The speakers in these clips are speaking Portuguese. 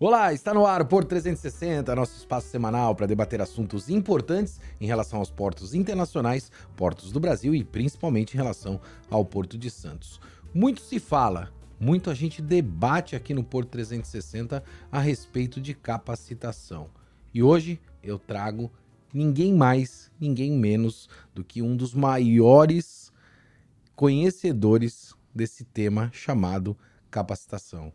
Olá, está no ar Porto 360, nosso espaço semanal para debater assuntos importantes em relação aos portos internacionais, portos do Brasil e principalmente em relação ao Porto de Santos. Muito se fala, muito a gente debate aqui no Porto 360 a respeito de capacitação. E hoje eu trago ninguém mais, ninguém menos do que um dos maiores conhecedores desse tema chamado capacitação.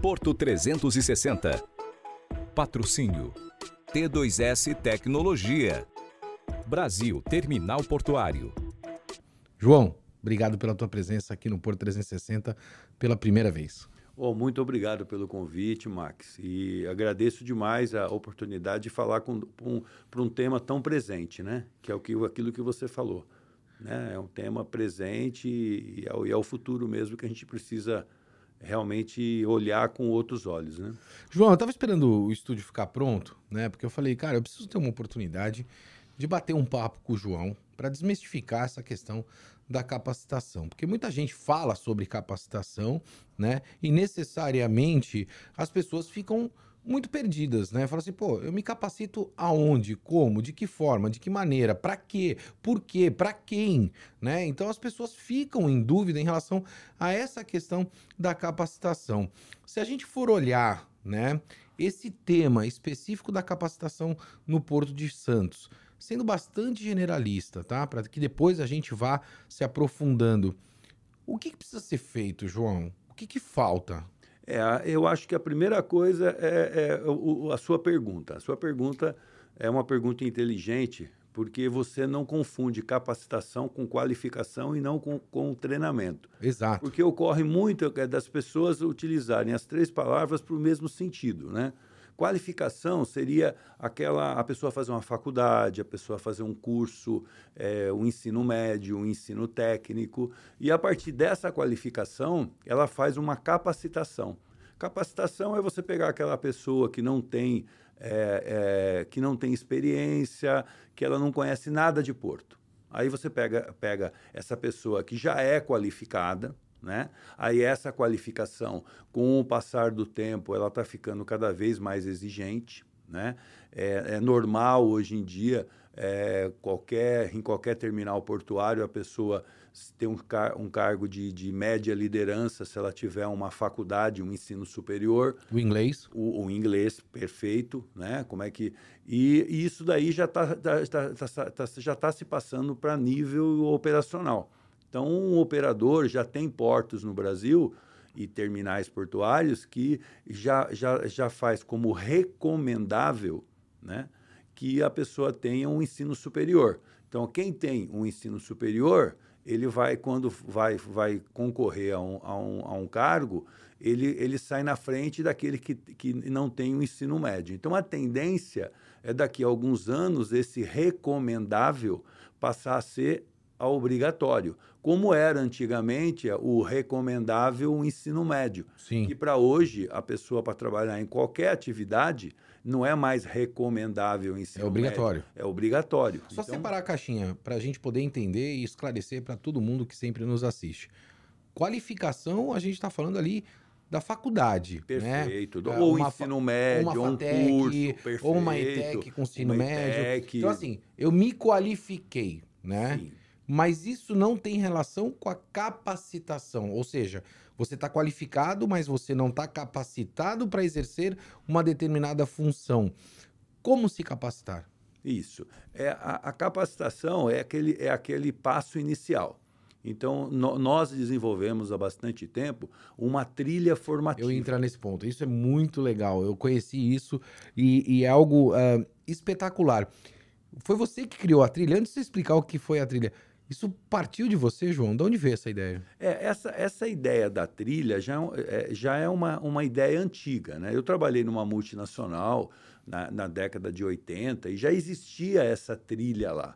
Porto 360. Patrocínio. T2S Tecnologia. Brasil Terminal Portuário. João, obrigado pela tua presença aqui no Porto 360 pela primeira vez. Oh, muito obrigado pelo convite, Max. E agradeço demais a oportunidade de falar com, um, para um tema tão presente, né? Que é o que, aquilo que você falou. Né? É um tema presente e é, e é o futuro mesmo que a gente precisa realmente olhar com outros olhos, né? João, eu estava esperando o estúdio ficar pronto, né? Porque eu falei, cara, eu preciso ter uma oportunidade de bater um papo com o João para desmistificar essa questão da capacitação, porque muita gente fala sobre capacitação, né? E necessariamente as pessoas ficam muito perdidas, né? Fala assim, pô, eu me capacito aonde, como, de que forma, de que maneira, para quê, por quê, para quem, né? Então as pessoas ficam em dúvida em relação a essa questão da capacitação. Se a gente for olhar, né, esse tema específico da capacitação no Porto de Santos, sendo bastante generalista, tá? Para que depois a gente vá se aprofundando. O que, que precisa ser feito, João? O que, que falta? É, eu acho que a primeira coisa é, é o, a sua pergunta. A sua pergunta é uma pergunta inteligente, porque você não confunde capacitação com qualificação e não com, com treinamento. Exato. Porque ocorre muito é, das pessoas utilizarem as três palavras para o mesmo sentido, né? Qualificação seria aquela a pessoa fazer uma faculdade, a pessoa fazer um curso, é, um ensino médio, um ensino técnico, e a partir dessa qualificação ela faz uma capacitação. Capacitação é você pegar aquela pessoa que não tem é, é, que não tem experiência, que ela não conhece nada de porto. Aí você pega, pega essa pessoa que já é qualificada, né? Aí essa qualificação, com o passar do tempo, ela está ficando cada vez mais exigente. Né? É, é normal hoje em dia, é, qualquer, em qualquer terminal portuário, a pessoa ter um, car um cargo de, de, média liderança se ela tiver uma faculdade, um ensino superior. O inglês? O, o inglês, perfeito. Né? Como é que... E, e isso daí já está tá, tá, tá, tá, já tá se passando para nível operacional. Então, um operador já tem portos no Brasil e terminais portuários que já, já, já faz como recomendável né, que a pessoa tenha um ensino superior. Então, quem tem um ensino superior, ele vai, quando vai, vai concorrer a um, a um, a um cargo, ele, ele sai na frente daquele que, que não tem o um ensino médio. Então, a tendência é daqui a alguns anos esse recomendável passar a ser obrigatório, como era antigamente o recomendável ensino médio. Sim. Que para hoje, a pessoa para trabalhar em qualquer atividade não é mais recomendável ensino É obrigatório. Médio, é obrigatório. Só então... separar a caixinha para a gente poder entender e esclarecer para todo mundo que sempre nos assiste. Qualificação, a gente está falando ali da faculdade. Né? Perfeito. Né? Ou uma, ensino médio, ou um curso, perfeito. Ou uma ETEC com ensino médio. Então, assim, eu me qualifiquei, né? Sim. Mas isso não tem relação com a capacitação, ou seja, você está qualificado, mas você não está capacitado para exercer uma determinada função. Como se capacitar? Isso. É, a, a capacitação é aquele, é aquele passo inicial. Então, no, nós desenvolvemos há bastante tempo uma trilha formativa. Eu entrar nesse ponto. Isso é muito legal. Eu conheci isso e, e é algo uh, espetacular. Foi você que criou a trilha? Antes de você explicar o que foi a trilha, isso partiu de você, João? De onde veio essa ideia? É, essa, essa ideia da trilha já é, já é uma, uma ideia antiga. Né? Eu trabalhei numa multinacional na, na década de 80 e já existia essa trilha lá.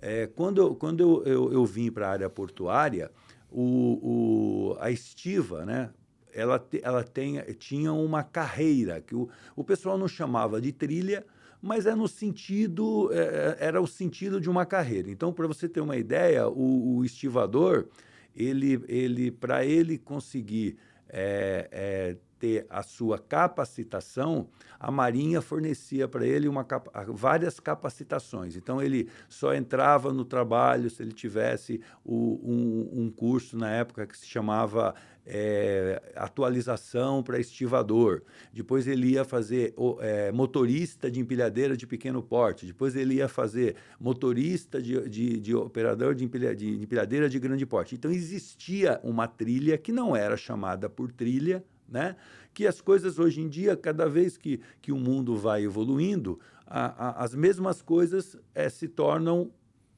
É, quando quando eu, eu, eu vim para a área portuária, o, o, a estiva, né, ela, ela tem, tinha uma carreira que o, o pessoal não chamava de trilha, mas é no sentido, é, é, era o sentido de uma carreira. Então, para você ter uma ideia, o, o estivador, ele, ele para ele conseguir é, é, ter a sua capacitação, a Marinha fornecia para ele uma, várias capacitações. Então, ele só entrava no trabalho se ele tivesse o, um, um curso na época que se chamava é, atualização para estivador. Depois ele ia fazer é, motorista de empilhadeira de pequeno porte. Depois ele ia fazer motorista de, de, de operador de, empilha, de empilhadeira de grande porte. Então existia uma trilha que não era chamada por trilha, né? que as coisas hoje em dia, cada vez que, que o mundo vai evoluindo, a, a, as mesmas coisas é, se tornam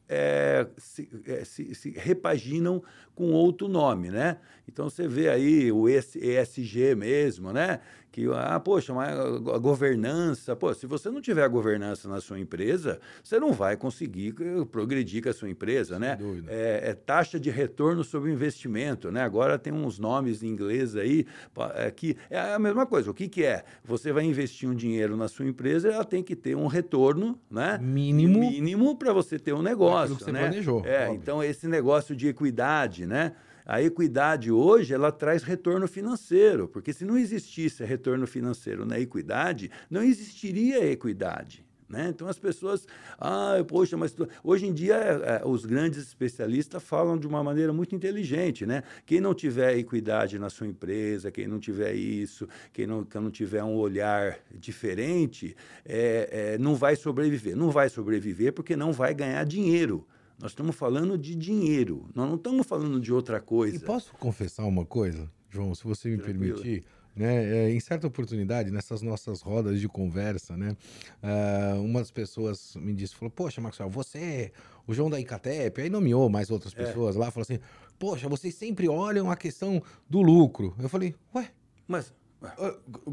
é, se, é, se, se, repaginam com outro nome, né? Então você vê aí o ESG mesmo, né? que, ah, poxa, mas a governança, pô, se você não tiver governança na sua empresa, você não vai conseguir eh, progredir com a sua empresa, né? É, é, taxa de retorno sobre investimento, né? Agora tem uns nomes em inglês aí é, que é a mesma coisa. O que, que é? Você vai investir um dinheiro na sua empresa, ela tem que ter um retorno, né? Mínimo. Mínimo para você ter um negócio, que você né? planejou. É, óbvio. então esse negócio de equidade, né? A equidade hoje ela traz retorno financeiro, porque se não existisse retorno financeiro na equidade, não existiria equidade. Né? Então as pessoas, ah, poxa, mas tu... hoje em dia é, é, os grandes especialistas falam de uma maneira muito inteligente, né? Quem não tiver equidade na sua empresa, quem não tiver isso, quem não, quem não tiver um olhar diferente, é, é, não vai sobreviver. Não vai sobreviver porque não vai ganhar dinheiro. Nós estamos falando de dinheiro, nós não estamos falando de outra coisa. E posso confessar uma coisa, João, se você me Tranquilo. permitir? Né, é, em certa oportunidade, nessas nossas rodas de conversa, né, uh, umas pessoas me disse, falou, poxa, Maxwell, você, o João da Icatep, aí nomeou mais outras é. pessoas é. lá, falou assim, poxa, vocês sempre olham a questão do lucro. Eu falei, ué, mas ah,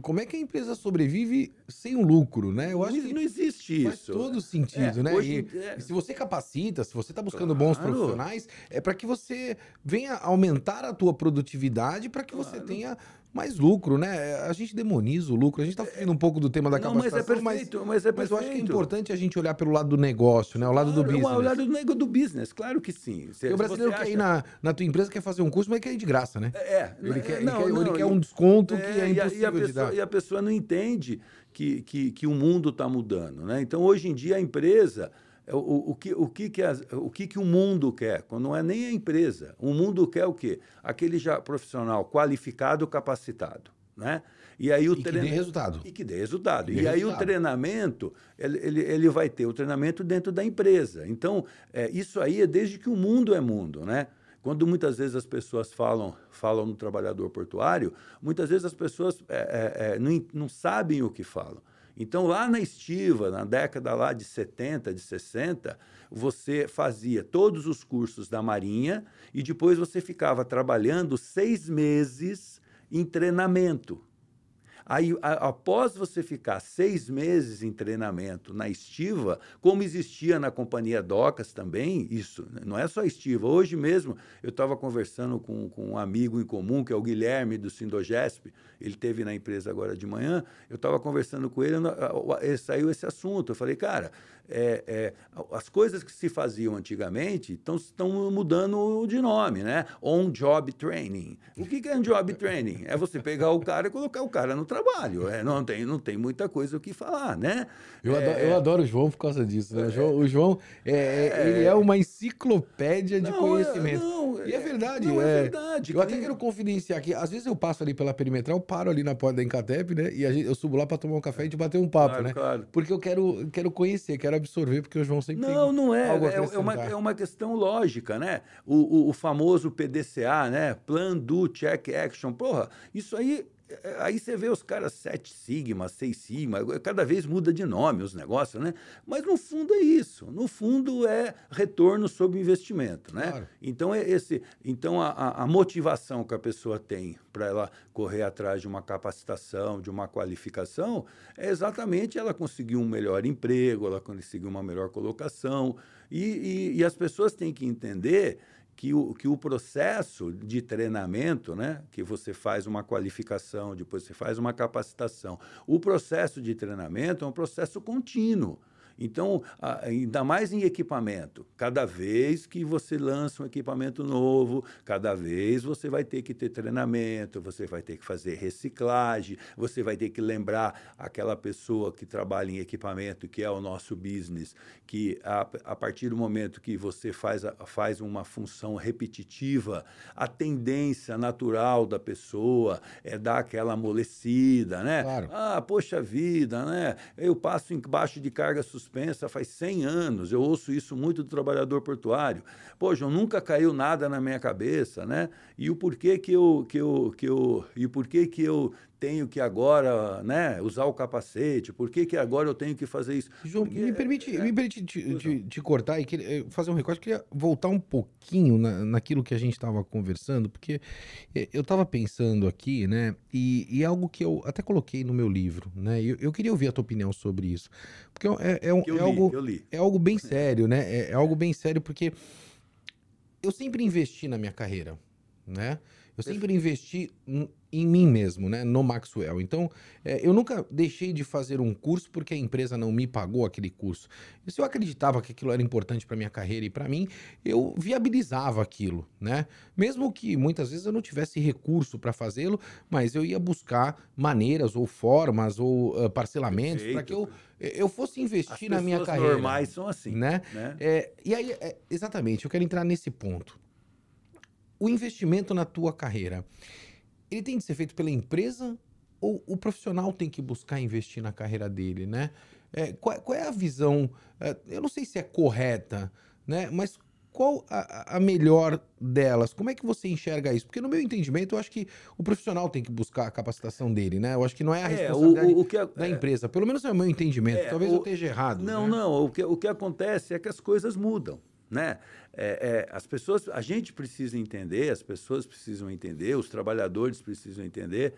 como é que a empresa sobrevive sem o lucro, né? Eu acho não, que não existe faz isso. Faz todo sentido, é, né? Hoje, e, é... se você capacita, se você está buscando claro. bons profissionais, é para que você venha aumentar a tua produtividade para que claro. você tenha mais lucro, né? A gente demoniza o lucro. A gente está fugindo um pouco do tema da não, capacitação, mas é perfeito, mas, mas, é mas eu acho que é importante a gente olhar pelo lado do negócio, né? O lado claro, do business. O lado do, negócio do business, claro que sim. Se, o brasileiro quer acha... ir na, na tua empresa, quer fazer um curso, mas quer ir de graça, né? É. Ele quer, não, ele quer, não, ele quer um desconto é, que é impossível e a, e a pessoa, dar. E a pessoa não entende que, que, que o mundo está mudando, né? Então, hoje em dia, a empresa... É, o, o, que, o, que, que, as, o que, que o mundo quer? Não é nem a empresa. O mundo quer o quê? Aquele já profissional qualificado, capacitado. Né? E aí o e que dê resultado. E que dê resultado. e aí o treinamento, ele, ele, ele, vai ter o treinamento dentro da empresa. Então, é, isso aí é desde que o mundo é mundo, né? Quando muitas vezes as pessoas falam, falam no trabalhador portuário, muitas vezes as pessoas é, é, é não, não sabem o que falam. Então, lá na estiva, na década lá de 70, de 60, você fazia todos os cursos da Marinha e depois você ficava trabalhando seis meses em treinamento. Aí, a, após você ficar seis meses em treinamento na estiva, como existia na companhia Docas também, isso né, não é só estiva. Hoje mesmo eu estava conversando com, com um amigo em comum, que é o Guilherme do Sindogesp, ele teve na empresa agora de manhã, eu estava conversando com ele, saiu esse assunto. Eu falei, cara, é, é, as coisas que se faziam antigamente estão mudando de nome, né? On-job training. O que, que é on-job training? É você pegar o cara e colocar o cara no trabalho. É, não, tem, não tem muita coisa o que falar, né? Eu, é, adoro, eu adoro o João por causa disso. Né? O João, o João é, é, ele é uma enciclopédia de não, conhecimento. Não, e é verdade. Não é, verdade. Eu até quero confidenciar aqui. Às vezes eu passo ali pela perimetral, paro ali na porta da Encatep, né? E gente, eu subo lá para tomar um café e te bater um papo, claro, né? Claro. Porque eu quero, quero conhecer, quero absorver, porque o João sempre não, tem Não, é. É, é, uma, é uma questão lógica, né? O, o, o famoso PDCA, né? Plan, Do, Check, Action. Porra, isso aí é, aí você vê os caras sete sigma, seis sigma, cada vez muda de nome os negócios, né? Mas no fundo é isso. No fundo é retorno sobre investimento, né? Claro. Então é esse, então a, a motivação que a pessoa tem para ela correr atrás de uma capacitação, de uma qualificação, é exatamente ela conseguir um melhor emprego, ela conseguir uma melhor colocação e, e, e as pessoas têm que entender que o, que o processo de treinamento, né, que você faz uma qualificação, depois você faz uma capacitação, o processo de treinamento é um processo contínuo. Então, ainda mais em equipamento, cada vez que você lança um equipamento novo, cada vez você vai ter que ter treinamento, você vai ter que fazer reciclagem, você vai ter que lembrar aquela pessoa que trabalha em equipamento, que é o nosso business, que a, a partir do momento que você faz, faz uma função repetitiva, a tendência natural da pessoa é dar aquela amolecida, né? Claro. Ah, poxa vida, né? Eu passo embaixo de carga suspensa faz 100 anos, eu ouço isso muito do trabalhador portuário. Poxa, nunca caiu nada na minha cabeça, né? E o porquê que eu, que eu, que eu, e o porquê que eu tenho que agora né, usar o capacete? Por que, que agora eu tenho que fazer isso? João, Porque, me permite, é, me permite te, te, te, cortar e eh, fazer um recorte. Eu queria voltar um pouquinho na, naquilo que a gente estava conversando, porque eh, eu estava pensando aqui, né? E, e, é algo que eu até coloquei no meu livro, né? Eu, eu queria ouvir a tua opinião sobre isso. Porque é, é, um, é li, algo, é algo bem sério, né? É, é algo bem sério, porque eu sempre investi na minha carreira, né? Eu sempre investi em mim mesmo, né? No Maxwell. Então, é, eu nunca deixei de fazer um curso porque a empresa não me pagou aquele curso. E se eu acreditava que aquilo era importante para minha carreira e para mim, eu viabilizava aquilo, né? Mesmo que muitas vezes eu não tivesse recurso para fazê-lo, mas eu ia buscar maneiras ou formas ou uh, parcelamentos para que eu eu fosse investir As na minha carreira. normais são assim, né? né? É, e aí, é, exatamente, eu quero entrar nesse ponto o investimento na tua carreira, ele tem de ser feito pela empresa ou o profissional tem que buscar investir na carreira dele, né? É, qual, qual, é a visão? É, eu não sei se é correta, né? Mas qual a, a, melhor delas? Como é que você enxerga isso? Porque no meu entendimento, eu acho que o profissional tem que buscar a capacitação dele, né? Eu acho que não é a responsabilidade é, o, o que, da é, empresa. Pelo menos é o meu entendimento. É, Talvez o, eu esteja errado. Não, né? não. O que, o que acontece é que as coisas mudam né? É, é, as pessoas, a gente precisa entender, as pessoas precisam entender, os trabalhadores precisam entender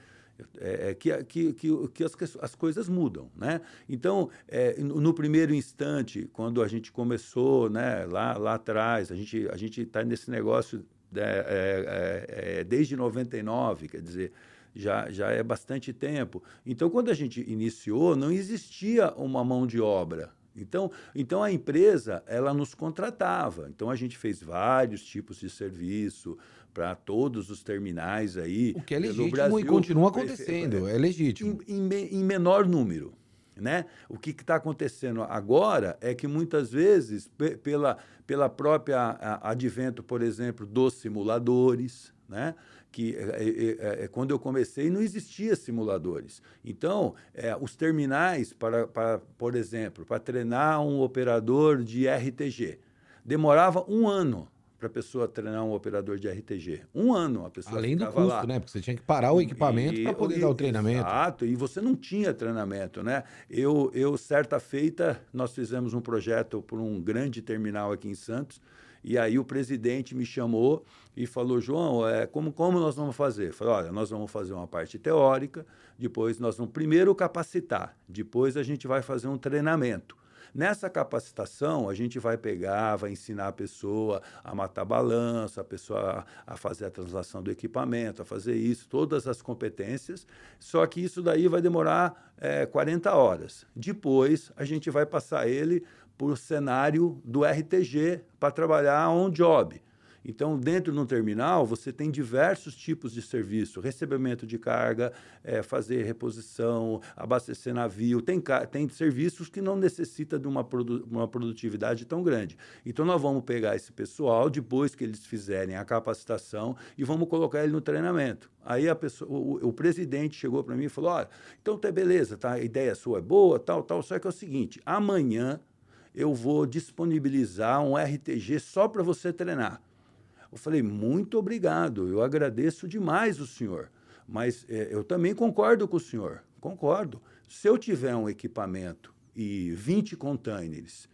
é, é que, que, que, que as, as, coisas mudam, né? Então, é, no, primeiro instante, quando a gente começou, né, lá, lá atrás, a gente a gente está nesse negócio né, é, desde 99, quer dizer, já, já é bastante tempo. Então, quando a gente iniciou, não existia uma mão de obra, então, então a empresa ela nos contratava. Então a gente fez vários tipos de serviço para todos os terminais aí. O que é legítimo Brasil, e continua acontecendo, é, é legítimo. Em, em, em, menor número. Né? O que está acontecendo agora é que muitas vezes, pela, pela própria advento, por exemplo, dos simuladores, né? Que é, é, é, quando eu comecei não existia simuladores. Então, é, os terminais, para, para, por exemplo, para treinar um operador de RTG, demorava um ano para a pessoa treinar um operador de RTG. Um ano a pessoa Além do custo, lá. né? Porque você tinha que parar o equipamento para poder e, dar o treinamento. Exato, e você não tinha treinamento, né? Eu, eu, certa feita, nós fizemos um projeto por um grande terminal aqui em Santos, e aí o presidente me chamou e falou, João, é, como, como nós vamos fazer? Falei, olha, nós vamos fazer uma parte teórica, depois nós vamos primeiro capacitar, depois a gente vai fazer um treinamento. Nessa capacitação, a gente vai pegar, vai ensinar a pessoa a matar balanço, a pessoa a, a fazer a translação do equipamento, a fazer isso, todas as competências. Só que isso daí vai demorar é, 40 horas. Depois, a gente vai passar ele por cenário do RTG para trabalhar on job. Então, dentro de um terminal, você tem diversos tipos de serviço: recebimento de carga, é, fazer reposição, abastecer navio. Tem, tem serviços que não necessita de uma, produ uma produtividade tão grande. Então, nós vamos pegar esse pessoal, depois que eles fizerem a capacitação, e vamos colocar ele no treinamento. Aí a pessoa, o, o presidente chegou para mim e falou: olha, então tá beleza, tá, a ideia sua é boa, tal, tal, só que é o seguinte: amanhã eu vou disponibilizar um RTG só para você treinar. Eu falei, muito obrigado, eu agradeço demais o senhor, mas é, eu também concordo com o senhor, concordo. Se eu tiver um equipamento e 20 containers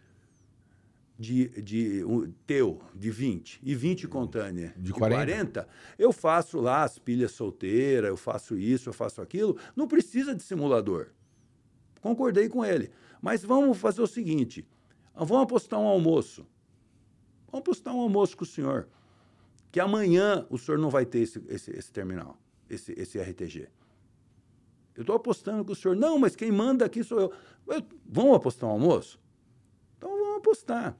de, de um, teu, de 20, e 20 containers de, de 40. 40, eu faço lá as pilhas solteiras, eu faço isso, eu faço aquilo, não precisa de simulador. Concordei com ele. Mas vamos fazer o seguinte: vamos apostar um almoço. Vamos apostar um almoço com o senhor que amanhã o senhor não vai ter esse, esse, esse terminal, esse, esse RTG. Eu estou apostando com o senhor. Não, mas quem manda aqui sou eu. eu. Vamos apostar um almoço? apostar.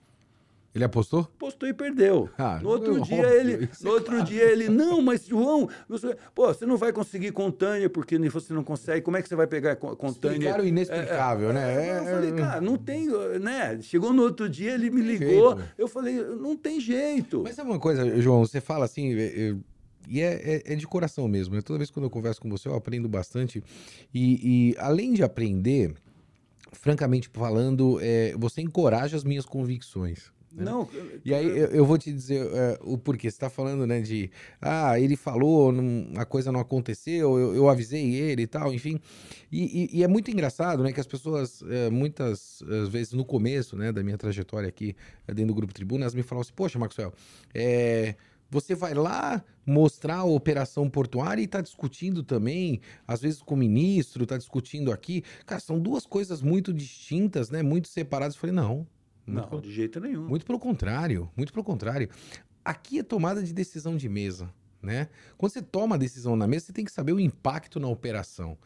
Ele apostou? Postou e perdeu. Ah, no outro é dia óbvio, ele, no é outro claro. dia ele, não, mas João, você, pô, você não vai conseguir com Tânia porque você não consegue. Como é que você vai pegar com, com Tânia? Explicaram inexplicável, né? Eu falei, É- cara, não tem, né? Chegou no outro dia, ele me ligou. jeito. Eu falei, não tem jeito. Mas sabe uma coisa, João? Você fala assim, é- é- e é, é- é de coração mesmo. né? Toda vez quando eu converso com você, eu aprendo bastante. E, e além de aprender, francamente falando, é, você encoraja as minhas convicções. Né? Não, E aí eu, eu vou te dizer é, o porquê. Você está falando, né, de ah, ele falou, não- a coisa não aconteceu, eu, eu avisei ele e tal, enfim. E, e- e é muito engraçado, né, que as pessoas, é, muitas vezes no começo, né, da minha trajetória aqui eh, dentro do Grupo Tribuna, elas me falam assim, poxa, Maxwell, é, você vai lá mostrar a operação portuária e está discutindo também, às vezes com o ministro, está discutindo aqui. Cara, são duas coisas muito distintas, né, muito separadas. Eu falei, não. Muito não, de jeito nenhum. muito pelo contrário, muito pelo contrário. Aqui é tomada de decisão de mesa, né? Quando você toma a decisão na mesa, você tem que saber o impacto na operação.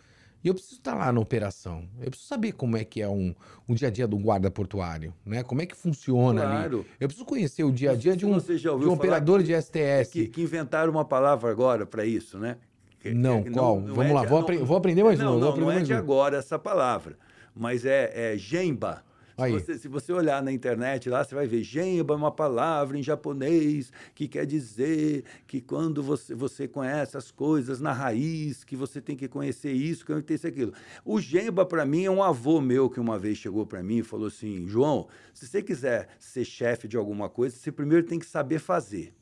E eu preciso estar lá na operação. Eu preciso saber como é que é um, um dia a dia do guarda portuário, né? Como é que funciona ali. Claro. Eu preciso conhecer o dia a Não dia de um, de um operador de STS. Que, que inventaram uma palavra agora para isso, né? Que- Não, que qual? Vamos é lá, de- vou apre- vou aprender mais não, Não, aprender não é de agora essa palavra, mas é, é gemba. Se Aí. você, se você olhar na internet lá, você vai ver gemba é uma palavra em japonês que quer dizer que quando você, você conhece as coisas na raiz, que você tem que conhecer isso, que tenho isso aquilo. O gemba, para mim, é um avô meu que uma vez chegou para mim e falou assim: João, se você quiser ser chefe de alguma coisa, você primeiro tem que saber fazer.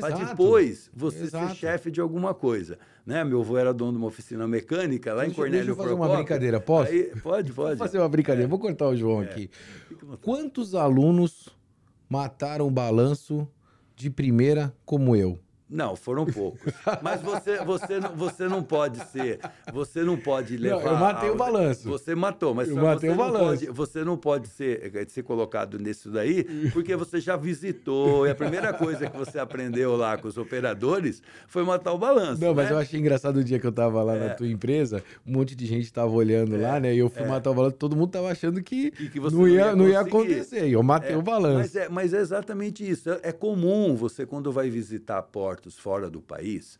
Para depois você Exato. ser chefe de alguma coisa. Né? Meu avô era dono de uma oficina mecânica lá em Deixa- Cornélio deixa eu fazer uma Procópio. brincadeira, posso? Aí- pode, Vou pode. fazer uma brincadeira, vou cortar o João aqui. Quantos alunos mataram o balanço de primeira como eu? Não, foram poucos. Mas você, você, não- você não pode ser. Você não pode levar. eu matei o balanço. Você matou, mas Eu matei você o não balanço. Pode, você não pode ser, eh, ser colocado nisso daí, porque você já visitou. E a primeira coisa que você aprendeu lá com os operadores foi matar o balanço. Não, mas né? eu achei engraçado o dia que eu tava lá na tua empresa, um monte de gente tava olhando lá, né? E eu fui matar o balanço, todo mundo tava achando que, que você não, ia, não ia acontecer. E eu matei É, o balanço. Mas é, mas é exatamente isso. É, é comum você, quando vai visitar portos fora do país,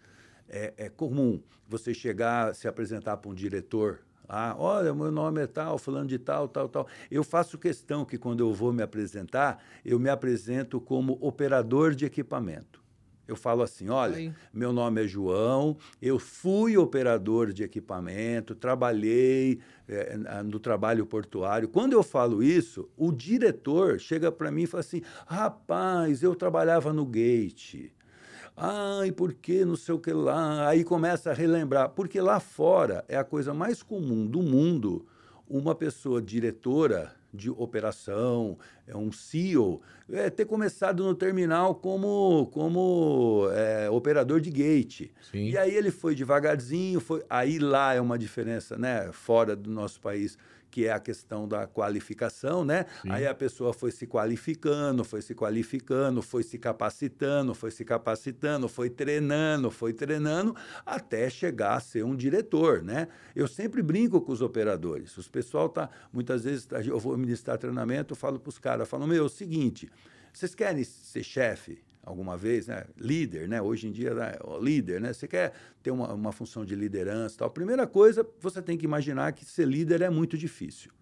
é, é comum você chegar, se apresentar para um diretor. Ah, olha, meu nome é tal, fulano de tal, tal, tal. Eu faço questão que quando eu vou me apresentar, eu me apresento como operador de equipamento. Eu falo assim, olha, Aí. meu nome é João, eu fui operador de equipamento, trabalhei na- no trabalho portuário. Quando eu falo isso, o diretor chega para mim e fala assim: rapaz, eu trabalhava no gate. Ai, por que não sei o que lá? Aí começa a relembrar. Porque lá fora é a coisa mais comum do mundo uma pessoa diretora de operação, é um CEO, é, ter começado no terminal como, como é, operador de gate. Sim. E aí ele foi devagarzinho, foi, aí lá é uma diferença, né, fora do nosso país, que é a questão da qualificação, né? Sim. Aí a pessoa foi se qualificando, foi se qualificando, foi se capacitando, foi se capacitando, foi treinando, foi treinando, até chegar a ser um diretor, né? Eu sempre brinco com os operadores. Os pessoal tá, muitas vezes, eu vou ministrar treinamento, eu falo para os caras, eu falo, meu, é o seguinte, vocês querem ser chefe? alguma vez, né? líder, né? hoje em dia, né? líder, né? você quer ter uma, uma função de liderança tal. Primeira coisa, você tem que imaginar que ser líder é muito difícil.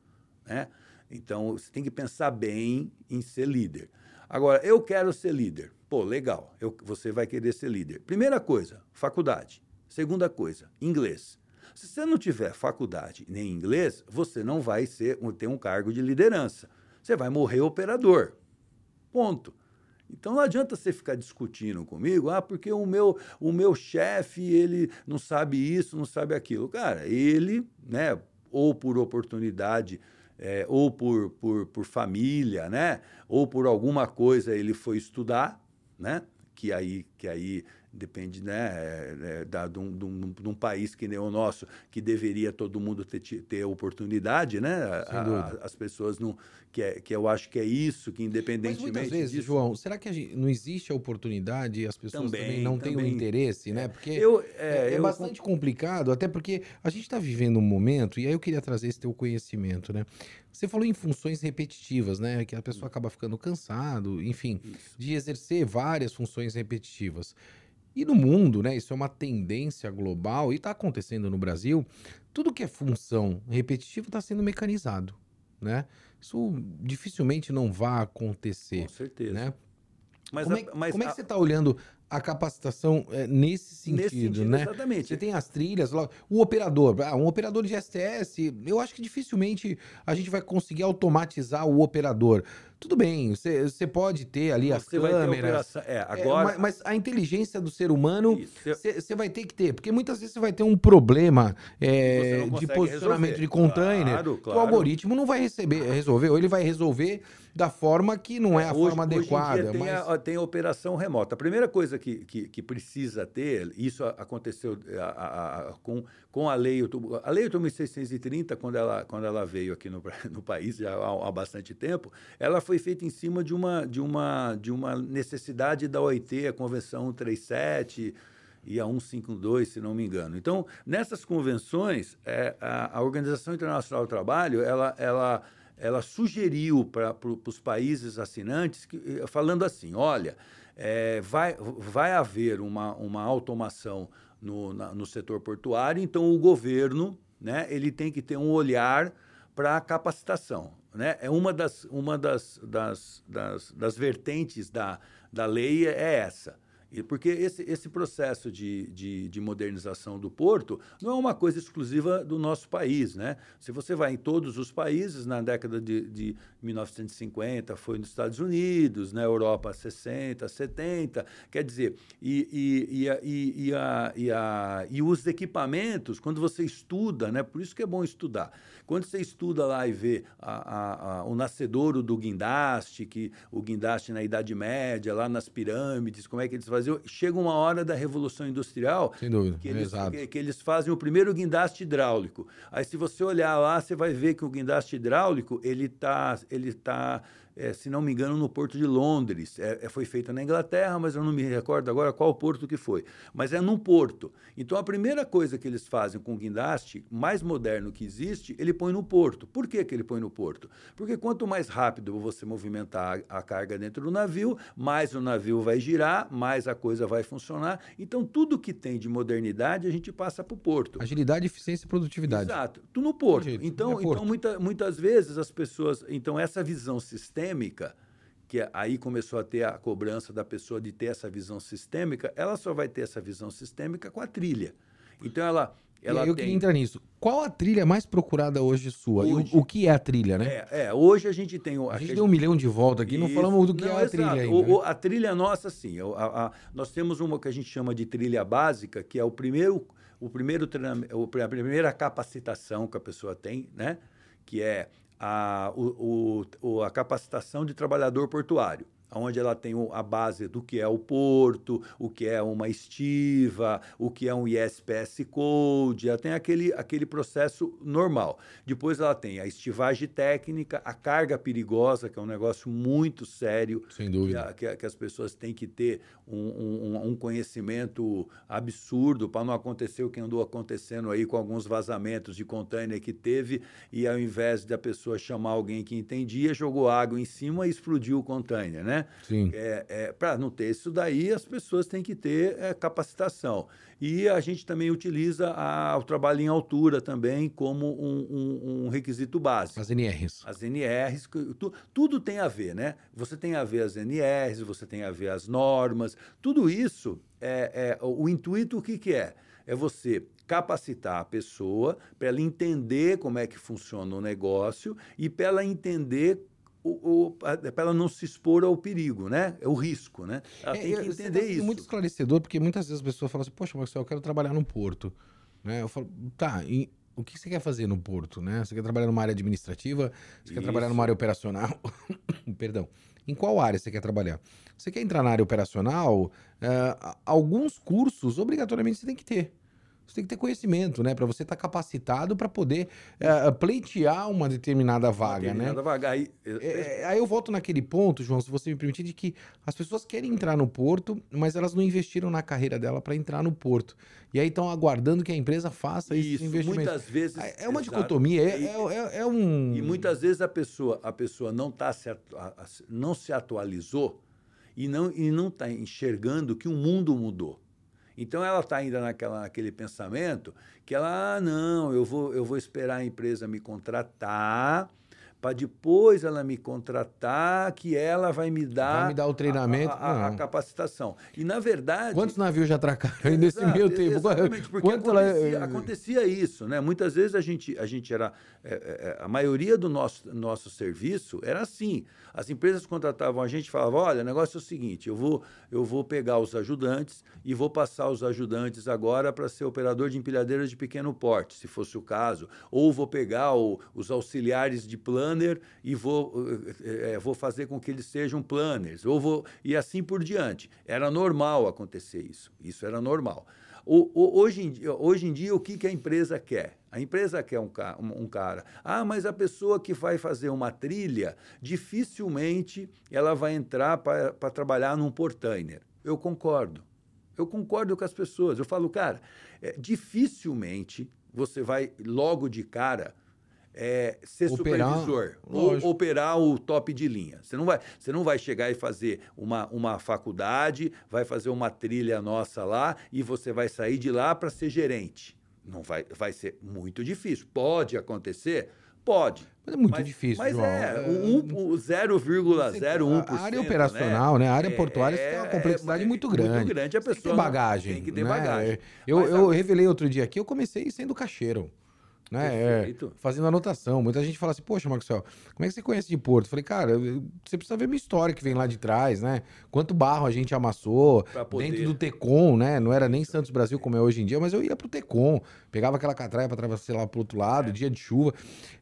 Né? Então, você tem que pensar bem em ser líder. Agora, eu quero ser líder. Pô, legal, eu, você vai querer ser líder. Primeira coisa, faculdade. Segunda coisa, inglês. Se você não tiver faculdade nem inglês, você não vai ser, ter um cargo de liderança. Você vai morrer operador. Ponto. Então não adianta você ficar discutindo comigo, ah, porque o meu, o meu chefe, ele não sabe isso, não sabe aquilo. Cara, ele, né, ou por oportunidade, é, ou por, por, por família, né, ou por alguma coisa ele foi estudar, né, que aí, que aí depende né, é, da, de, um, de, um, de, um, país que nem o nosso, que deveria todo mundo ter, ter oportunidade, né? A, as pessoas não. Que, é, que eu acho que é isso, que independentemente. Mas muitas vezes, disso, João, será que gente, não existe a oportunidade e as pessoas também, também não também, têm o interesse, né? Porque eu, é, é, é bastante eu... complicado, até porque a gente está vivendo um momento, e aí eu queria trazer esse teu conhecimento, né? Você falou em funções repetitivas, né? Que a pessoa acaba ficando cansado, enfim, isso. de exercer várias funções repetitivas. E no mundo, né, isso é uma tendência global e está acontecendo no Brasil, tudo que é função repetitiva está sendo mecanizado, né? Isso dificilmente não vai acontecer. Com certeza. Né? Mas como, é, mas como é que você está olhando a capacitação é, nesse, sentido, nesse sentido, né? Exatamente. Você tem as trilhas, o operador, ah, um operador de STS, eu acho que dificilmente a gente vai conseguir automatizar o operador. Tudo bem, você, você pode ter ali você as câmeras. É, é, agora... É, mas, mas, a inteligência do ser humano você vai ter que ter, porque muitas vezes você vai ter um problema é, de posicionamento resolver. de container claro, claro. que o algoritmo não vai receber, resolver, ou ele vai resolver da forma que não é, é a hoje, forma adequada. Tem, mas... a, tem a operação remota. A primeira coisa que, que, que precisa ter, isso aconteceu a, a, com, com a lei, a lei 8630, quando ela, quando ela veio aqui no, no país já há, há bastante tempo, ela foi feita em cima de uma, de uma, de uma necessidade da OIT, a Convenção 37 e a 152, se não me engano. Então, nessas convenções, é, a, a Organização Internacional do Trabalho, ela, ela ela sugeriu para os países assinantes, que, eh, falando assim: olha, é, vai, vai haver uma, uma automação no, na, no setor portuário, então o governo né, ele tem que ter um olhar para a capacitação. Né? É uma das, uma das, das, das, das vertentes da, da lei é essa. Porque esse, esse processo de, de, de, modernização do porto não é uma coisa exclusiva do nosso país. Né? Se você vai em todos os países, na década de, de 1950 foi nos Estados Unidos, na Europa 60, 70, quer dizer, e, e, e, a, e, e, a, e, a, e os equipamentos, quando você estuda, né? por isso que é bom estudar, quando você estuda lá e vê a, a, a, o nascedouro do guindaste, que o guindaste na Idade Média, lá nas pirâmides, como é que eles faziam Brasil, chega uma hora da Revolução Industrial Sem dúvida, que, eles, que, que, eles fazem o primeiro guindaste hidráulico. Aí, se você olhar lá, você vai ver que o guindaste hidráulico ele está ele tá é, se não me engano, no porto de Londres. É, é, foi feita na Inglaterra, mas eu não me recordo agora qual porto que foi. Mas é num porto. Então, a primeira coisa que eles fazem com o guindaste, mais moderno que existe, ele põe no porto. Por que, que ele põe no porto? Porque quanto mais rápido você movimentar a, a carga dentro do navio, mais o navio vai girar, mais a coisa vai funcionar. Então, tudo que tem de modernidade, a gente passa para o porto. Agilidade, eficiência e produtividade. Exato. Tudo no porto. Então, é porto. então muita, muitas vezes as pessoas... Então, essa visão sistêmica sistêmica, que aí começou a ter a cobrança da pessoa de ter essa visão sistêmica, ela só vai ter essa visão sistêmica com a trilha. Então ela. ela eu tem... queria entrar nisso. Qual a trilha mais procurada hoje sua? Hoje, o, o, que é a trilha, né? É, é hoje a gente tem. A, a gente deu um milhão de volta aqui, Isso, não falamos do que não, é a trilha ainda. O, né? A trilha nossa, sim. A, a, nós temos uma que a gente chama de trilha básica, que é o primeiro, o primeiro a primeira capacitação que a pessoa tem, né? Que é a, o, o, a capacitação de trabalhador portuário onde ela tem a base do que é o porto, o que é uma estiva, o que é um ISPS Code, ela tem aquele, aquele processo normal. Depois ela tem a estivagem técnica, a carga perigosa, que é um negócio muito sério. Sem dúvida. Que, que, que as pessoas têm que ter um, um, um conhecimento absurdo para não acontecer o que andou acontecendo aí com alguns vazamentos de container que teve, e ao invés da pessoa chamar alguém que entendia, jogou água em cima e explodiu o container, né? Sim. É, é, Para não ter isso daí, as pessoas têm que ter é, capacitação. E a gente também utiliza a, o trabalho em altura também como um, um, um, requisito básico. As NRs. As NRs, tu, tudo tem a ver, né? Você tem a ver as NRs, você tem a ver as normas, tudo isso é, é o intuito o que, que é? É você capacitar a pessoa para ela entender como é que funciona o negócio e para ela entender para ela não se expor ao perigo, né? É o risco, né? Ela é, tem que entender tá isso. muito esclarecedor, porque muitas vezes as pessoas falam assim, poxa, Marcelo, eu quero trabalhar no porto. Né? Eu falo, tá, e o que você quer fazer no porto, né? Você quer trabalhar numa área administrativa? Você isso. quer trabalhar numa área operacional? Perdão. em qual área você quer trabalhar. Você quer entrar na área operacional, uh, alguns cursos obrigatoriamente você tem que ter. Você tem que ter conhecimento, né? Para você estar tá capacitado para poder é, pleitear uma determinada vaga, uma determinada né? Vaga. Aí, é, aí eu volto naquele ponto, João, se você me permitir, de que as pessoas querem entrar no porto, mas elas não investiram na carreira dela para entrar no porto. E aí estão aguardando que a empresa faça Isso, esse investimento. Muitas vezes. É uma exato, dicotomia, é, é, é, um. E muitas vezes a pessoa, a pessoa não, tá se, não se atualizou e não está e não tá enxergando que o mundo mudou. Então ela está ainda naquela, naquele pensamento que ela, ah, não, eu vou, eu vou esperar a empresa me contratar para depois ela me contratar, que ela vai me dar, vai me dar o treinamento, a, a, a capacitação. E na verdade. Quantos navios já atracaram nesse meio tempo? Exatamente, porque acontecia, ela... acontecia, isso, né? Muitas vezes a gente, a gente era. É, é, a maioria do nosso, nosso serviço era assim. As empresas contratavam a gente falavam: olha, o negócio é o seguinte, eu vou, eu vou pegar os ajudantes e vou passar os ajudantes agora para ser operador de empilhadeira de pequeno porte, se fosse o caso. Ou vou pegar o, os auxiliares de plano planner e vou, é, vou fazer com que eles sejam planners, ou vou, e assim por diante. Era normal acontecer isso, isso era normal. O, o, hoje, em dia, hoje em dia, o que, que a empresa quer? A empresa quer um, um, cara. Ah, mas a pessoa que vai fazer uma trilha, dificilmente ela vai entrar para trabalhar num portainer. Eu concordo. Eu concordo com as pessoas. Eu falo, cara, é, dificilmente você vai logo de cara é, ser operar, supervisor ou operar o top de linha. Você não vai, você não vai chegar e fazer uma, uma faculdade, vai fazer uma trilha nossa lá e você vai sair de lá para ser gerente. Não vai, vai ser muito difícil. Pode acontecer? Pode. Mas é muito mas, difícil, mas João. é, um, 0,01%. A área operacional, né? né? A área portuária é, tem uma complexidade é, muito grande. Muito grande. A pessoa tem que ter bagagem. Tem que ter né? bagagem. Eu, eu revelei outro dia aqui, eu comecei sendo caixeiro né? É, fazendo anotação. Muita gente fala assim, poxa, Maxwell, como é que você conhece de Porto? Eu falei, cara, você precisa ver minha história que vem lá de trás, né? Quanto barro a gente amassou dentro do Tecom, né? Não era nem Santos Brasil como é hoje em dia, mas eu ia pro Tecom, pegava aquela catraia para atravessar lá pro outro lado, é. dia de chuva.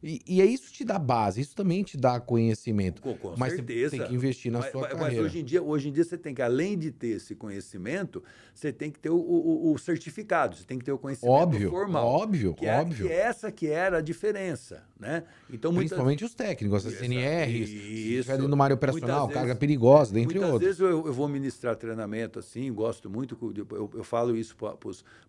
E, e é isso te dá base, isso também te dá conhecimento. Com, com mas certeza. você tem que investir na mas, sua mas, carreira. Mas hoje em, dia, hoje em dia você tem que, além de ter esse conhecimento, você tem que ter o, o, o certificado, você tem que ter o conhecimento óbvio, formal. Óbvio, que é, óbvio. Que é essa que era a diferença, né? Então, Principalmente muitas... os técnicos, as CNRs, isso, no área operacional, carga perigosa, dentre muitas outros. Muitas vezes eu, eu, vou ministrar treinamento assim, gosto muito, eu, eu falo isso para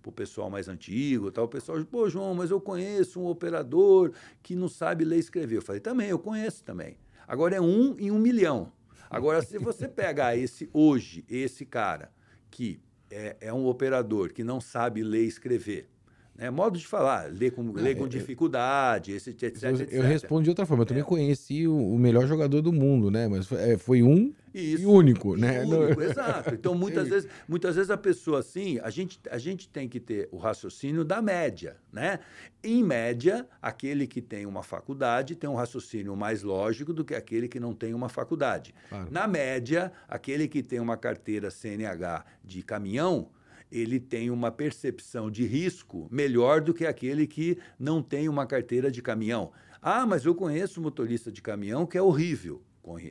o pessoal mais antigo, tal, o pessoal diz, pô, João, mas eu conheço um operador que não sabe ler e escrever. Eu falei, também, eu conheço também. Agora é um em um milhão. Agora, se você pegar esse hoje, esse cara que é, é um operador que não sabe ler e escrever, né? Modo de falar, ler com, ler é, com dificuldade, esse, etc, eu, etc. Eu respondo de outra forma. Eu também é. conheci o, o, melhor jogador do mundo, né? Mas foi, é, foi um Isso. e único, né? Único, exato. Então, muitas vezes, muitas vezes a pessoa assim, a gente, a gente tem que ter o raciocínio da média, né? Em média, aquele que tem uma faculdade tem um raciocínio mais lógico do que aquele que não tem uma faculdade. Claro. Na média, aquele que tem uma carteira CNH de caminhão ele tem uma percepção de risco melhor do que aquele que não tem uma carteira de caminhão. Ah, mas eu conheço um motorista de caminhão que é horrível.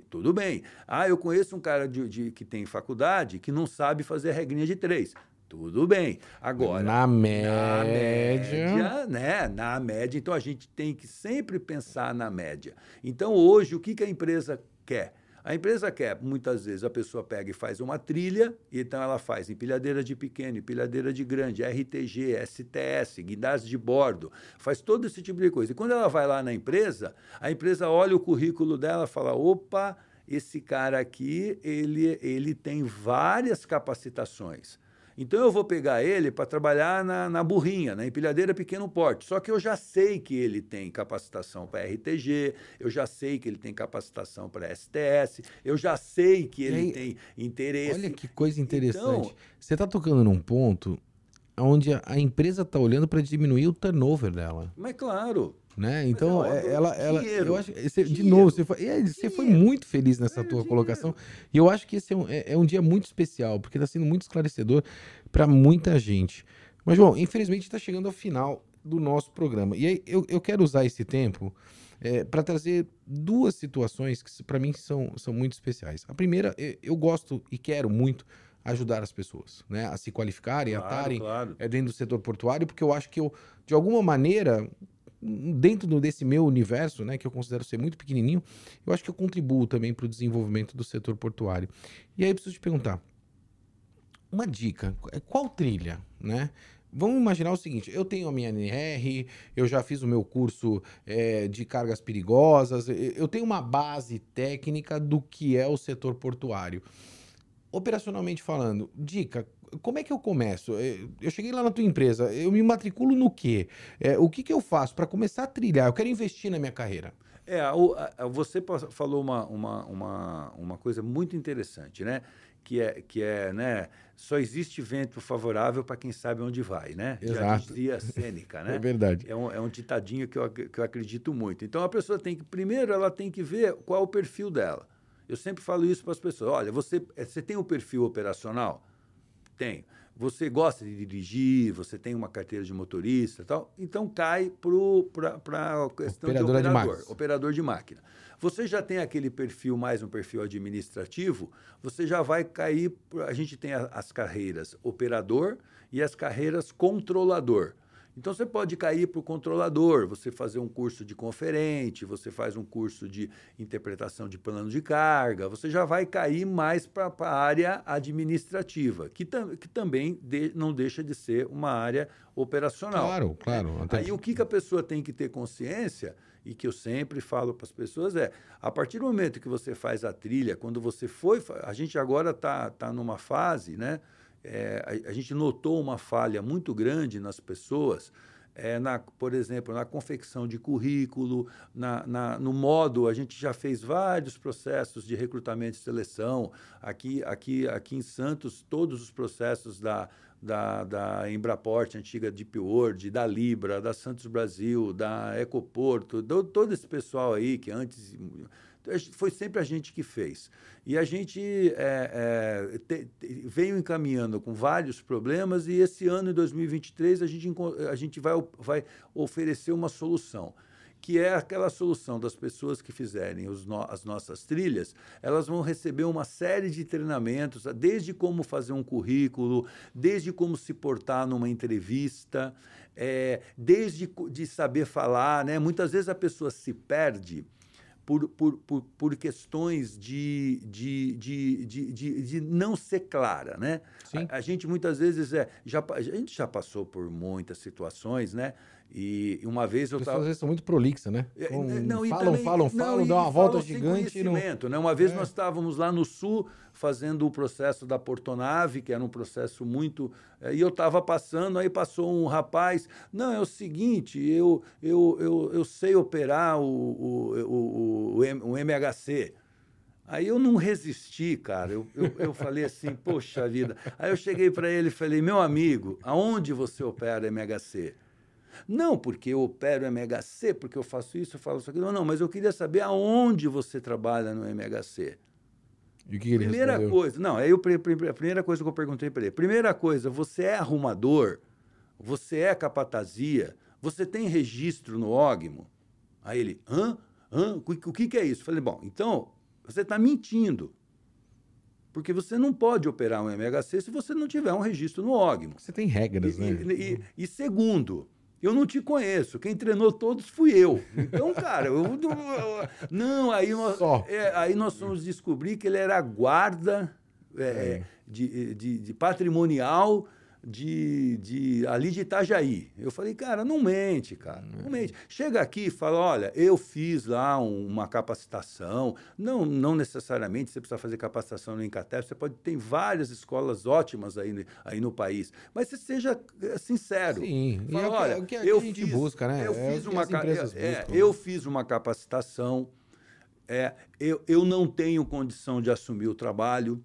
Tudo bem. Ah, eu conheço um cara de, de, que tem faculdade que não sabe fazer regrinha de três. Tudo bem. Agora. Na média. Na média, né? Na média. Então a gente tem que sempre pensar na média. Então hoje, o que, que a empresa quer? A empresa quer, muitas vezes, a pessoa pega e faz uma trilha, então ela faz empilhadeira de pequeno, empilhadeira de grande, RTG, STS, guindaste de bordo, faz todo esse tipo de coisa. E quando ela vai lá na empresa, a empresa olha o currículo dela e fala: opa, esse cara aqui, ele, ele tem várias capacitações. Então eu vou pegar ele para trabalhar na, na burrinha, na empilhadeira pequeno porte. Só que eu já sei que ele tem capacitação para RTG, eu já sei que ele tem capacitação para STS, eu já sei que ele aí, tem interesse. Olha que coisa interessante. Então, Você está tocando num ponto onde a, empresa está olhando para diminuir o turnover dela. Mas claro. Né? Então, é, ela, ela, eu acho, você, de novo, você foi, é, você foi muito feliz nessa é, tua dinheiro. colocação. E eu acho que esse é um, é, é um dia muito especial, porque está sendo muito esclarecedor para muita gente. Mas, João, infelizmente está chegando ao final do nosso programa. E aí eu, eu quero usar esse tempo é, para trazer duas situações que para mim são, são muito especiais. A primeira, eu gosto e quero muito ajudar as pessoas, né, a se qualificarem, claro, a estarem claro. É, dentro do setor portuário, porque eu acho que eu, de alguma maneira, dentro desse meu universo, né, que eu considero ser muito pequenininho, eu acho que eu contribuo também para o desenvolvimento do setor portuário. E aí eu preciso te perguntar, uma dica, é, qual trilha, né? Vamos imaginar o seguinte: eu tenho a minha NR, eu já fiz o meu curso é, de cargas perigosas, eu tenho uma base técnica do que é o setor portuário operacionalmente falando, dica, como é que eu começo? É, eu cheguei lá na tua empresa, eu me matriculo no quê? É, o que, que eu faço para começar a trilhar? Eu quero investir na minha carreira. É, você falou uma, uma, uma, uma coisa muito interessante, né? Que é, que é né? Só existe vento favorável para quem sabe onde vai, né? Exato. Já dizia Sêneca, né? É verdade. É um, é um ditadinho que eu, que eu acredito muito. Então, a pessoa tem que, primeiro, ela tem que ver qual é o perfil dela. Eu sempre falo isso para as pessoas. Olha, você, eh, você tem um perfil operacional? Tenho. Você gosta de dirigir, você tem uma carteira de motorista e tal, então cai para a questão Operadora de operador, de operador de máquina. Você já tem aquele perfil mais um perfil administrativo, você já vai cair. A gente tem as carreiras operador e as carreiras controlador. Então você pode cair para o controlador, você fazer um curso de conferente, você faz um curso de interpretação de plano de carga, você já vai cair mais para a área administrativa, que, tam, que também de, não deixa de ser uma área operacional. Claro, claro. É. Aí o que, que a pessoa tem que ter consciência e que eu sempre falo para as pessoas é, a partir do momento que você faz a trilha, quando você foi, a gente agora está tá numa fase, né? É, a, a, gente notou uma falha muito grande nas pessoas, é, na, por exemplo, na confecção de currículo, na, na, no modo, a gente já fez vários processos de recrutamento e seleção. Aqui, aqui, aqui em Santos, todos os processos da, da, da Embraport, antiga Deep World, da Libra, da Santos Brasil, da Ecoporto, do, todo esse pessoal aí que antes foi sempre a gente que fez. E a gente é, é, te, te, veio encaminhando com vários problemas, e esse ano, em 2023, a gente, a gente vai, vai oferecer uma solução que é aquela solução das pessoas que fizerem no, as nossas trilhas, elas vão receber uma série de treinamentos, desde como fazer um currículo, desde como se portar numa entrevista, é, desde de saber falar. Né? Muitas vezes a pessoa se perde por, por, por, por questões de, de, de, de, de, de, não ser clara, né? A, a, gente muitas vezes é, já, a gente já passou por muitas situações, né? E uma vez eu estava. Vezes são muito prolixa, né? É, Com... Não, falam, também, falam, falam, dão uma volta gigante. Não... Né? Uma vez é. nós estávamos lá no sul fazendo o processo da Portonave, que era um processo muito. É, e eu estava passando, aí passou um rapaz. Não, é o seguinte, eu, eu, eu, eu sei operar o, o, o, o, o MHC. Aí eu não resisti, cara. Eu, eu, eu falei assim, poxa vida. Aí eu cheguei para ele e falei, meu amigo, aonde você opera MHC? Não, porque eu opero MHC, porque eu faço isso, eu faço isso aqui. Não, não, mas eu queria saber aonde você trabalha no MHC. E o que ele Primeira respondeu? coisa, não, aí eu, a primeira coisa que eu perguntei para ele. Primeira coisa, você é arrumador? Você é capatazia? Você tem registro no OGMO? Aí ele, hã? hã? O que, que é isso? Eu falei, bom, então você está mentindo. Porque você não pode operar um MHC se você não tiver um registro no OGMO. Você tem regras, e, né? E, e, e segundo, eu não te conheço. Quem treinou todos fui eu. Então, cara, eu, eu não, aí nós, é, aí nós fomos descobrir que ele era guarda é. De, de, de patrimonial de, de ali de Itajaí. Eu falei, cara, não mente, cara, não mente. Chega aqui e fala, olha, eu fiz lá um, uma capacitação. Não, não necessariamente você precisa fazer capacitação no Incatep, você pode ter várias escolas ótimas aí, aí no país. Mas você seja eh, sincero. Sim, fala, é olha, o que, é eu a gente fiz, busca, né? Eu, é fiz uma, é, eu fiz uma capacitação, é, eu, eu não tenho condição de assumir o trabalho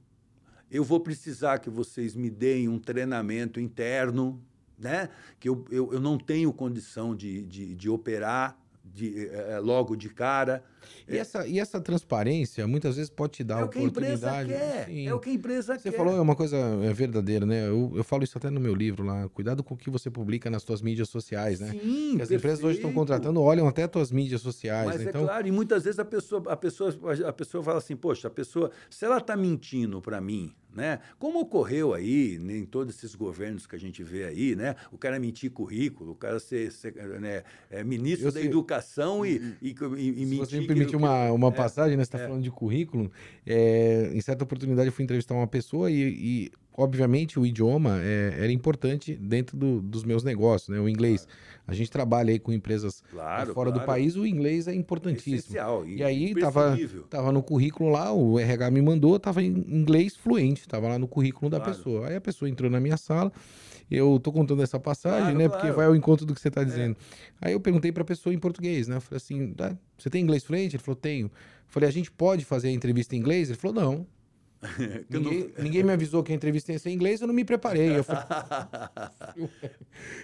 eu vou precisar que vocês me deem um treinamento interno, né? que eu, eu, eu não tenho condição de, de, de operar de, é, logo de cara. E, é. essa, e essa transparência muitas vezes pode te dar é oportunidade. O que a empresa quer. Sim. É o que a empresa você quer. Você falou é uma coisa é verdadeira, né? Eu, eu falo isso até no meu livro lá. Cuidado com o que você publica nas suas mídias sociais, né? Sim, Porque as empresas hoje estão contratando, olham até as tuas mídias sociais. Mas né? é então... claro, e muitas vezes a pessoa, a pessoa, a pessoa fala assim, poxa, a pessoa, se ela está mentindo para mim, né? Como ocorreu aí em todos esses governos que a gente vê aí, né? O cara mentir currículo, o cara ser, ser né, é, ministro eu da sei. Educação e, e, e, e mentir. Se você me permite uma, uma é, passagem, né? Você está é. falando de currículo. É, em certa oportunidade eu fui entrevistar uma pessoa e obviamente o idioma é, era importante dentro do, dos meus negócios, né? O inglês. Claro. A gente trabalha aí com empresas claro, fora claro. do país, o inglês é importantíssimo. Essencial, e aí tava, tava no currículo lá, o RH me mandou, tava em inglês fluente, tava lá no currículo da pessoa. Aí a pessoa entrou na minha sala, eu tô contando essa passagem, né? Porque vai ao encontro do que você tá dizendo. É. Aí eu perguntei para a pessoa em português, né? Eu falei assim, ah, você tem inglês fluente? Ele falou, tenho. Eu falei, a gente pode fazer a entrevista em inglês? Ele falou, não. ninguém, ninguém, me avisou que a entrevista ia ser em inglês, eu não me preparei. Eu falei,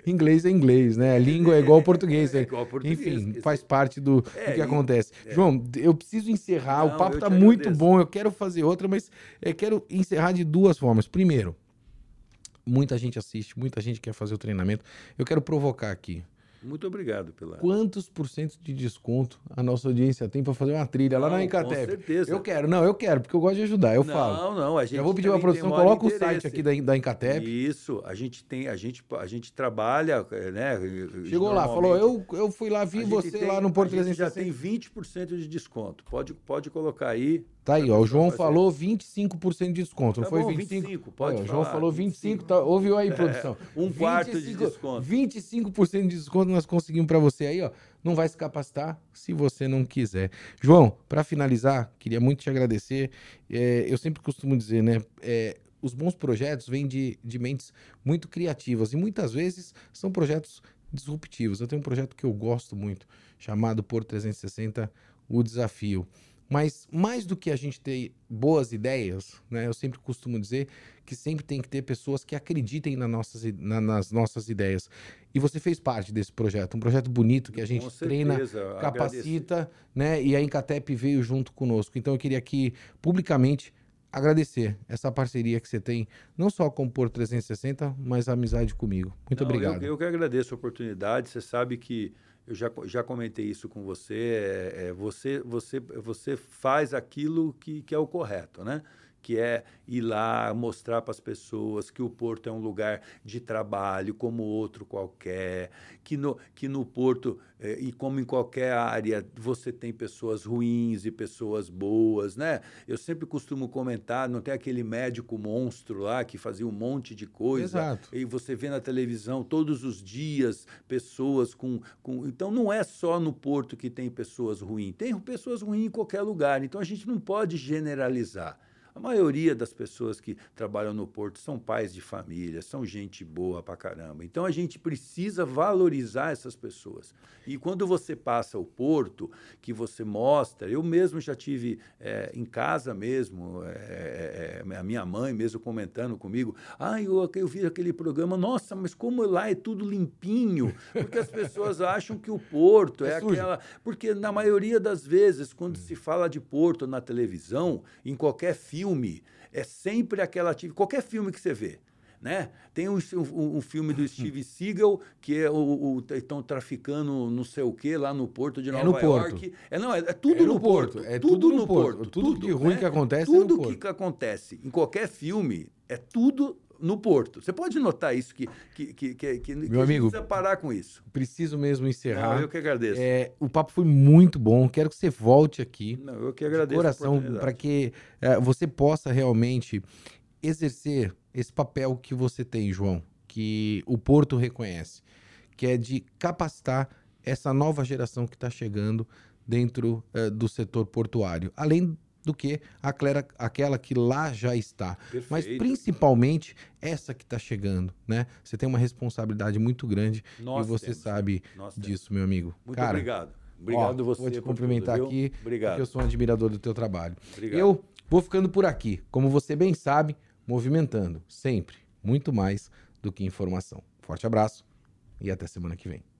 inglês é inglês, né? A língua é igual ao português. É, é igual português. Enfim, faz parte do, é, do que acontece. É. João, eu preciso encerrar. Não, o papo tá muito bom. Eu quero fazer outra, mas eu quero encerrar de duas formas. Primeiro, muita gente assiste, muita gente quer fazer o treinamento. Eu quero provocar aqui. Muito obrigado pela. Quantos por cento de desconto a nossa audiência tem para fazer uma trilha não, lá na Encatep? Com certeza. Eu quero, não, eu quero, porque eu gosto de ajudar, eu não, falo. Não, não, a gente. Já vou pedir uma produção, coloca interesse. o site aqui da, da Encatep. Isso, a gente tem, a gente, a gente trabalha, né? Chegou lá, falou, eu, eu fui lá, vi você tem, lá no Porto 360. já tem 20% de desconto. Pode, pode colocar aí. Tá aí, ó. O João falou 25% de desconto. Não tá foi bom, 25? 25 pode O João falou 25, 25 tá, ouviu aí, produção. É, um 25, quarto de desconto. 25% de desconto nós conseguimos para você aí, ó. Não vai se capacitar se você não quiser. João, para finalizar, queria muito te agradecer. É, eu sempre costumo dizer, né? É, os bons projetos vêm de, de mentes muito criativas e muitas vezes são projetos disruptivos. Eu tenho um projeto que eu gosto muito, chamado Por 360 O Desafio. Mas mais do que a gente ter boas ideias, né, eu sempre costumo dizer que sempre tem que ter pessoas que acreditem na nossas, na, nas nossas ideias. E você fez parte desse projeto, um projeto bonito que a gente treina, capacita, né? E a Incatep veio junto conosco. Então eu queria aqui publicamente agradecer essa parceria que você tem, não só com o Por 360, mas a amizade comigo. Muito não, obrigado. Eu, eu que agradeço a oportunidade. Você sabe que eu já, já comentei isso com você, é, é, você, você, você faz aquilo que, que é o correto, né? Que é ir lá mostrar para as pessoas que o Porto é um lugar de trabalho como outro qualquer, que no, que no Porto, eh, e como em qualquer área, você tem pessoas ruins e pessoas boas, né? Eu sempre costumo comentar, não tem aquele médico monstro lá que fazia um monte de coisa, Exato. e você vê na televisão todos os dias pessoas com, com... Então, não é só no Porto que tem pessoas ruins, tem pessoas ruins em qualquer lugar, então a gente não pode generalizar. A maioria das pessoas que trabalham no porto são pais de família, são gente boa pra caramba. Então a gente precisa valorizar essas pessoas. E quando você passa o porto, que você mostra, eu mesmo já tive é, em casa mesmo, é, é, a minha mãe mesmo comentando comigo, ah, eu, eu vi aquele programa, nossa, mas como lá é tudo limpinho, porque as pessoas acham que o porto é, é aquela. Porque na maioria das vezes, quando se fala de porto na televisão, em qualquer filme, filme é sempre aquela atividade. Qualquer filme que você vê. Né? Tem um, um, um filme do Steve Seagal, que é o, estão traficando não sei o que lá no porto de Nova é no York. Porto. É, não, é, é tudo é no, no porto. porto. É tudo, tudo no porto. porto. Tudo, tudo de ruim né? que acontece tudo é porto. que acontece em qualquer filme é tudo no Porto. Você pode notar isso, que, que, que, que, que Meu amigo, precisa parar com isso. Preciso mesmo encerrar. Não, eu que agradeço. É, o papo foi muito bom. Quero que você volte aqui. Não, eu que agradeço. De coração, para que é, você possa realmente exercer esse papel que você tem, João, que o Porto reconhece, que é de capacitar essa nova geração que está chegando dentro uh, do setor portuário. Além do que aquela, aquela que lá já está. Perfeito. Mas principalmente essa que está chegando, né? Você tem uma responsabilidade muito grande Nós e você temos, sabe disso, meu amigo. Muito Cara, obrigado. Obrigado ó, você. Vou te cumprimentar tudo, aqui, obrigado. porque eu sou um admirador do teu trabalho. Obrigado. Eu vou ficando por aqui, como você bem sabe, movimentando sempre muito mais do que informação. Forte abraço e até semana que vem.